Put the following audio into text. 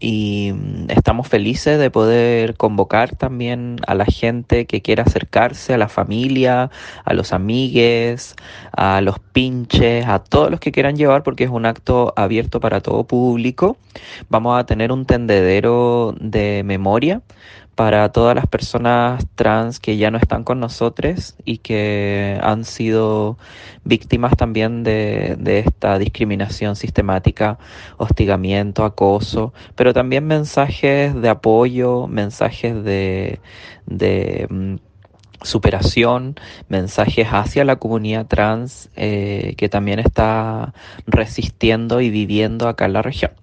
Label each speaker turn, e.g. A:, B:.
A: y mm, estamos felices de poder convocar también a la gente que quiera acercarse, a la familia, a los amigues, a los pinches, a todos los que quieran llevar porque es un acto abierto para todo público. Vamos a tener un tendedero de memoria para todas las personas trans que ya no están con nosotros y que han sido víctimas también de, esta discriminación sistemática, hostigamiento, acoso, pero también mensajes de apoyo, mensajes de, mm, superación, mensajes hacia la comunidad trans eh, que también está resistiendo y viviendo acá en la región.